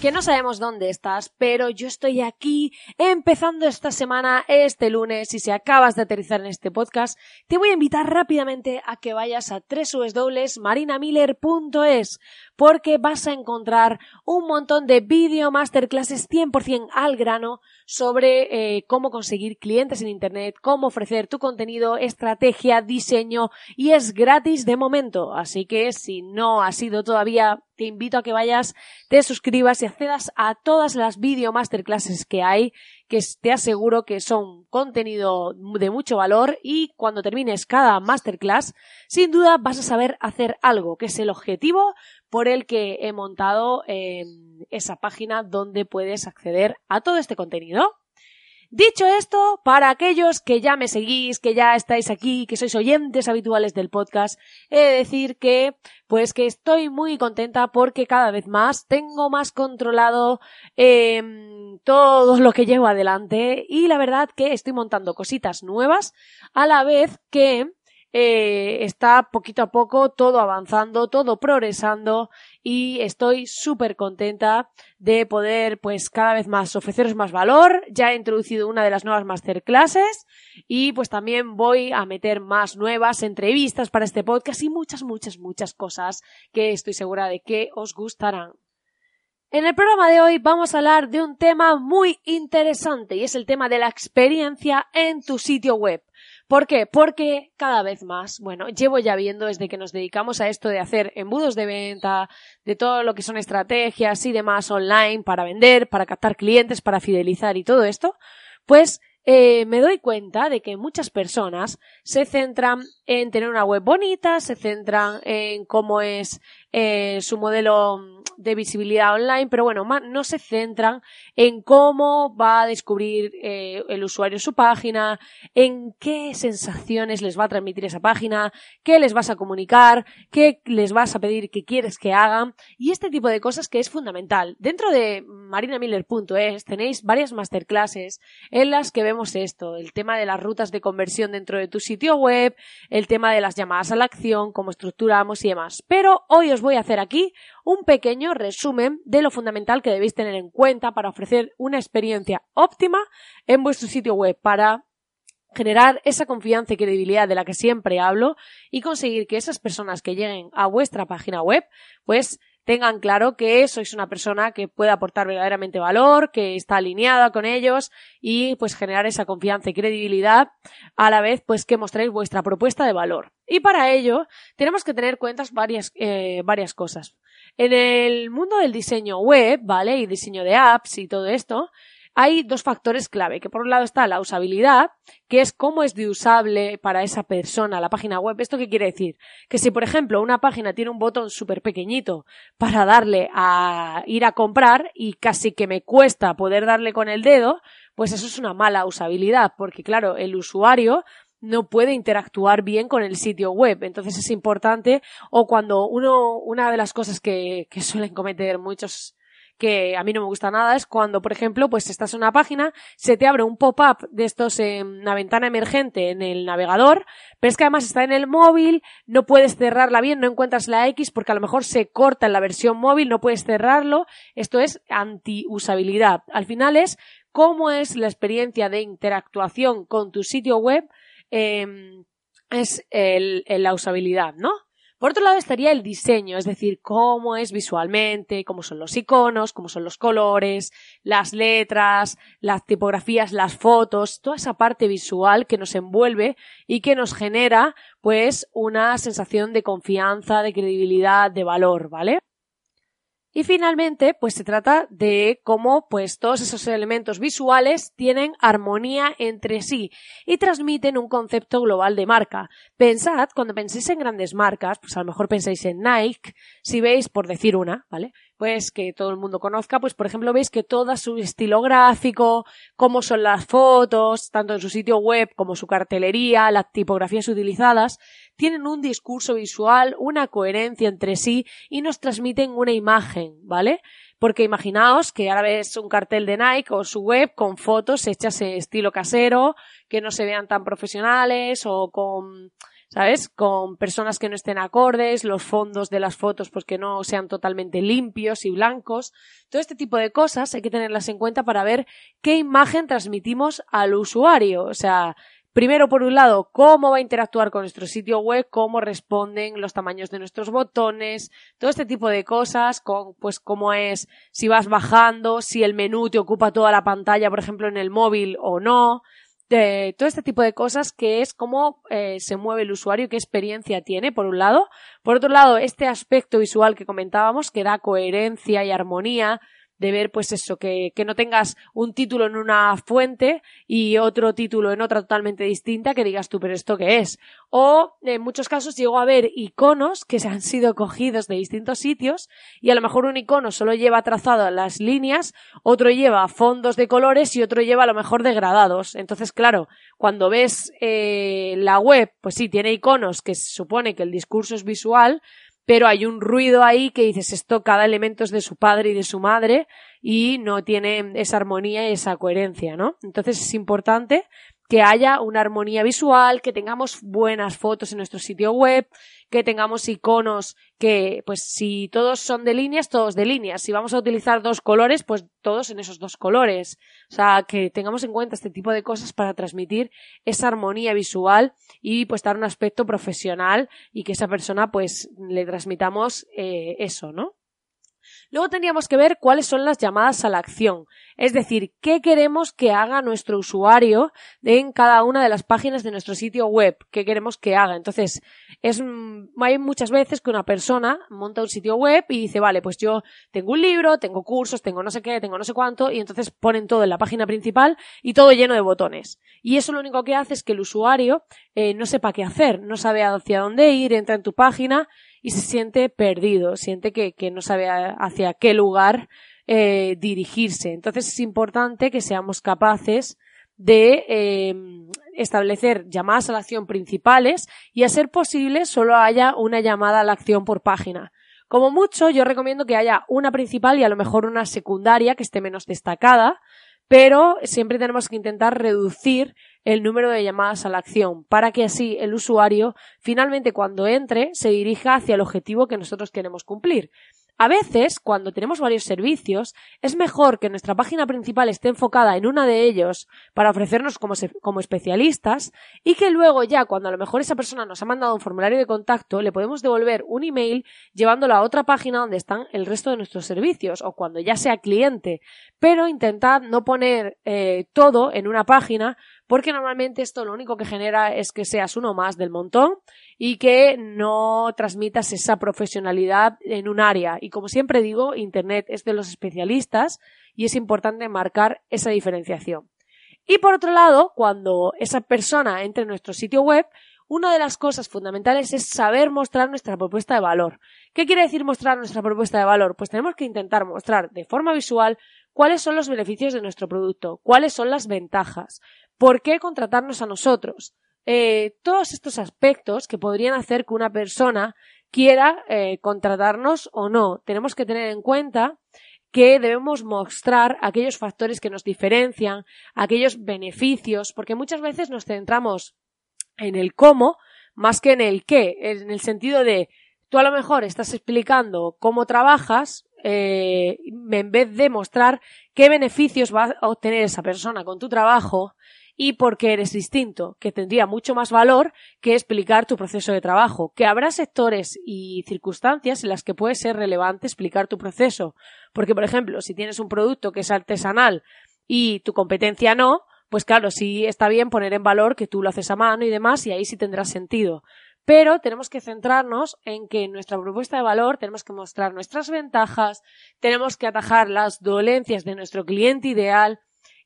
que no sabemos dónde estás, pero yo estoy aquí empezando esta semana, este lunes, y si acabas de aterrizar en este podcast, te voy a invitar rápidamente a que vayas a www.marinamiller.es porque vas a encontrar un montón de video masterclasses 100% al grano sobre eh, cómo conseguir clientes en Internet, cómo ofrecer tu contenido, estrategia, diseño y es gratis de momento. Así que si no has sido todavía, te invito a que vayas, te suscribas y accedas a todas las video masterclasses que hay que te aseguro que son contenido de mucho valor y cuando termines cada masterclass, sin duda vas a saber hacer algo, que es el objetivo por el que he montado em, esa página donde puedes acceder a todo este contenido. Dicho esto, para aquellos que ya me seguís, que ya estáis aquí, que sois oyentes habituales del podcast, he de decir que, pues que estoy muy contenta porque cada vez más tengo más controlado em, todo lo que llevo adelante y la verdad que estoy montando cositas nuevas a la vez que eh, está poquito a poco todo avanzando, todo progresando y estoy súper contenta de poder pues cada vez más ofreceros más valor. Ya he introducido una de las nuevas masterclasses y pues también voy a meter más nuevas entrevistas para este podcast y muchas, muchas, muchas cosas que estoy segura de que os gustarán. En el programa de hoy vamos a hablar de un tema muy interesante y es el tema de la experiencia en tu sitio web. ¿Por qué? Porque cada vez más, bueno, llevo ya viendo desde que nos dedicamos a esto de hacer embudos de venta, de todo lo que son estrategias y demás online para vender, para captar clientes, para fidelizar y todo esto, pues eh, me doy cuenta de que muchas personas se centran en tener una web bonita, se centran en cómo es eh, su modelo de visibilidad online, pero bueno, no se centran en cómo va a descubrir eh, el usuario su página, en qué sensaciones les va a transmitir esa página, qué les vas a comunicar, qué les vas a pedir que quieres que hagan y este tipo de cosas que es fundamental. Dentro de marinamiller.es tenéis varias masterclasses en las que vemos esto, el tema de las rutas de conversión dentro de tu sitio web, el tema de las llamadas a la acción, cómo estructuramos y demás. Pero hoy os voy a hacer aquí un pequeño resumen de lo fundamental que debéis tener en cuenta para ofrecer una experiencia óptima en vuestro sitio web para generar esa confianza y credibilidad de la que siempre hablo y conseguir que esas personas que lleguen a vuestra página web pues tengan claro que sois una persona que puede aportar verdaderamente valor, que está alineada con ellos y pues generar esa confianza y credibilidad a la vez pues que mostréis vuestra propuesta de valor. Y para ello tenemos que tener cuentas varias, eh, varias cosas. En el mundo del diseño web, ¿vale? Y diseño de apps y todo esto, hay dos factores clave, que por un lado está la usabilidad, que es cómo es de usable para esa persona la página web. ¿Esto qué quiere decir? Que si, por ejemplo, una página tiene un botón súper pequeñito para darle a ir a comprar y casi que me cuesta poder darle con el dedo, pues eso es una mala usabilidad, porque claro, el usuario no puede interactuar bien con el sitio web. Entonces es importante, o cuando uno, una de las cosas que, que suelen cometer muchos que a mí no me gusta nada es cuando, por ejemplo, pues estás en una página, se te abre un pop-up de estos en una ventana emergente en el navegador, pero es que además está en el móvil, no puedes cerrarla bien, no encuentras la X porque a lo mejor se corta en la versión móvil, no puedes cerrarlo. Esto es anti-usabilidad. Al final es cómo es la experiencia de interactuación con tu sitio web, em, es el, la usabilidad, ¿no? Por otro lado estaría el diseño, es decir, cómo es visualmente, cómo son los iconos, cómo son los colores, las letras, las tipografías, las fotos, toda esa parte visual que nos envuelve y que nos genera pues una sensación de confianza, de credibilidad, de valor, ¿vale? Y finalmente, pues se trata de cómo pues todos esos elementos visuales tienen armonía entre sí y transmiten un concepto global de marca. Pensad, cuando penséis en grandes marcas, pues a lo mejor pensáis en Nike, si veis, por decir una, ¿vale? pues que todo el mundo conozca, pues por ejemplo veis que todo su estilo gráfico, cómo son las fotos, tanto en su sitio web como su cartelería, las tipografías utilizadas, tienen un discurso visual, una coherencia entre sí y nos transmiten una imagen, ¿vale? Porque imaginaos que ahora ves un cartel de Nike o su web con fotos hechas en estilo casero, que no se vean tan profesionales o con ¿sabes? Con personas que no estén acordes, los fondos de las fotos pues que no sean totalmente limpios y blancos. Todo este tipo de cosas hay que tenerlas en cuenta para ver qué imagen transmitimos al usuario. O sea, Primero, por un lado, cómo va a interactuar con nuestro sitio web, cómo responden los tamaños de nuestros botones, todo este tipo de cosas, con, pues cómo es, si vas bajando, si el menú te ocupa toda la pantalla, por ejemplo, en el móvil o no, de todo este tipo de cosas que es cómo eh, se mueve el usuario, qué experiencia tiene, por un lado. Por otro lado, este aspecto visual que comentábamos, que da coherencia y armonía de ver pues eso, que, que no tengas un título en una fuente y otro título en otra totalmente distinta que digas tú, pero esto qué es. O en muchos casos llego a ver iconos que se han sido cogidos de distintos sitios y a lo mejor un icono solo lleva trazado las líneas, otro lleva fondos de colores y otro lleva a lo mejor degradados. Entonces, claro, cuando ves eh, la web, pues sí, tiene iconos que se supone que el discurso es visual, pero hay un ruido ahí que dices esto cada elemento es de su padre y de su madre y no tiene esa armonía y esa coherencia, ¿no? Entonces es importante que haya una armonía visual, que tengamos buenas fotos en nuestro sitio web, que tengamos iconos que, pues si todos son de líneas, todos de líneas. Si vamos a utilizar dos colores, pues todos en esos dos colores. O sea, que tengamos en cuenta este tipo de cosas para transmitir esa armonía visual y pues dar un aspecto profesional y que esa persona pues le transmitamos eh, eso, ¿no? Luego tendríamos que ver cuáles son las llamadas a la acción, es decir, qué queremos que haga nuestro usuario en cada una de las páginas de nuestro sitio web, qué queremos que haga. Entonces, es, mm, hay muchas veces que una persona monta un sitio web y dice, vale, pues yo tengo un libro, tengo cursos, tengo no sé qué, tengo no sé cuánto, y entonces ponen todo en la página principal y todo lleno de botones. Y eso lo único que hace es que el usuario eh, no sepa qué hacer, no sabe hacia dónde ir, entra en tu página y se siente perdido, siente que, que no sabe hacia qué lugar eh, dirigirse. Entonces es importante que seamos capaces de eh, establecer llamadas a la acción principales y a ser posible solo haya una llamada a la acción por página. Como mucho, yo recomiendo que haya una principal y a lo mejor una secundaria que esté menos destacada, pero siempre tenemos que intentar reducir el número de llamadas a la acción para que así el usuario finalmente cuando entre se dirija hacia el objetivo que nosotros queremos cumplir. A veces, cuando tenemos varios servicios, es mejor que nuestra página principal esté enfocada en una de ellos para ofrecernos como, como, especialistas y que luego ya, cuando a lo mejor esa persona nos ha mandado un formulario de contacto, le podemos devolver un email llevándolo a otra página donde están el resto de nuestros servicios o cuando ya sea cliente. Pero intentad no poner eh, todo en una página porque normalmente esto lo único que genera es que seas uno más del montón y que no transmitas esa profesionalidad en un área. Y como siempre digo, Internet es de los especialistas y es importante marcar esa diferenciación. Y por otro lado, cuando esa persona entre en nuestro sitio web, una de las cosas fundamentales es saber mostrar nuestra propuesta de valor. ¿Qué quiere decir mostrar nuestra propuesta de valor? Pues tenemos que intentar mostrar de forma visual cuáles son los beneficios de nuestro producto, cuáles son las ventajas, ¿Por qué contratarnos a nosotros? Eh, todos estos aspectos que podrían hacer que una persona quiera eh, contratarnos o no. Tenemos que tener en cuenta que debemos mostrar aquellos factores que nos diferencian, aquellos beneficios, porque muchas veces nos centramos en el cómo más que en el qué, en el sentido de tú a lo mejor estás explicando cómo trabajas eh, en vez de mostrar qué beneficios va a obtener esa persona con tu trabajo, y porque eres distinto, que tendría mucho más valor que explicar tu proceso de trabajo, que habrá sectores y circunstancias en las que puede ser relevante explicar tu proceso, porque por ejemplo, si tienes un producto que es artesanal y tu competencia no, pues claro, sí está bien poner en valor que tú lo haces a mano y demás y ahí sí tendrá sentido. Pero tenemos que centrarnos en que en nuestra propuesta de valor tenemos que mostrar nuestras ventajas, tenemos que atajar las dolencias de nuestro cliente ideal,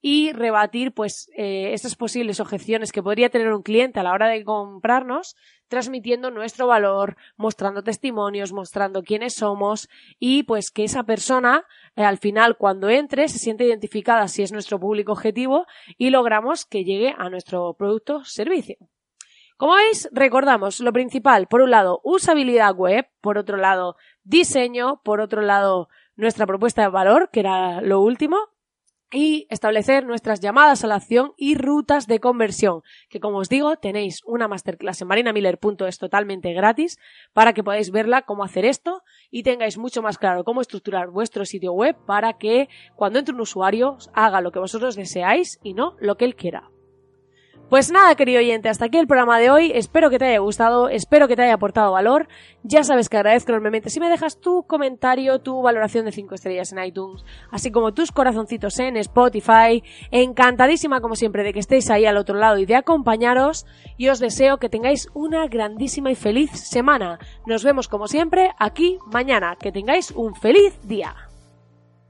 y rebatir pues eh, posibles objeciones que podría tener un cliente a la hora de comprarnos transmitiendo nuestro valor, mostrando testimonios, mostrando quiénes somos y pues que esa persona eh, al final cuando entre se siente identificada si es nuestro público objetivo y logramos que llegue a nuestro producto servicio. Como veis, recordamos lo principal, por un lado, usabilidad web, por otro lado, diseño, por otro lado, nuestra propuesta de valor, que era lo último, y establecer nuestras llamadas a la acción y rutas de conversión, que como os digo, tenéis una masterclass en marinamiller.es totalmente gratis para que podáis verla cómo hacer esto y tengáis mucho más claro cómo estructurar vuestro sitio web para que cuando entre un usuario haga lo que vosotros deseáis y no lo que él quiera. Pues nada, querido oyente, hasta aquí el programa de hoy. Espero que te haya gustado, espero que te haya aportado valor. Ya sabes que agradezco enormemente si me dejas tu comentario, tu valoración de 5 estrellas en iTunes, así como tus corazoncitos en Spotify. Encantadísima, como siempre, de que estéis ahí al otro lado y de acompañaros. Y os deseo que tengáis una grandísima y feliz semana. Nos vemos, como siempre, aquí mañana. Que tengáis un feliz día.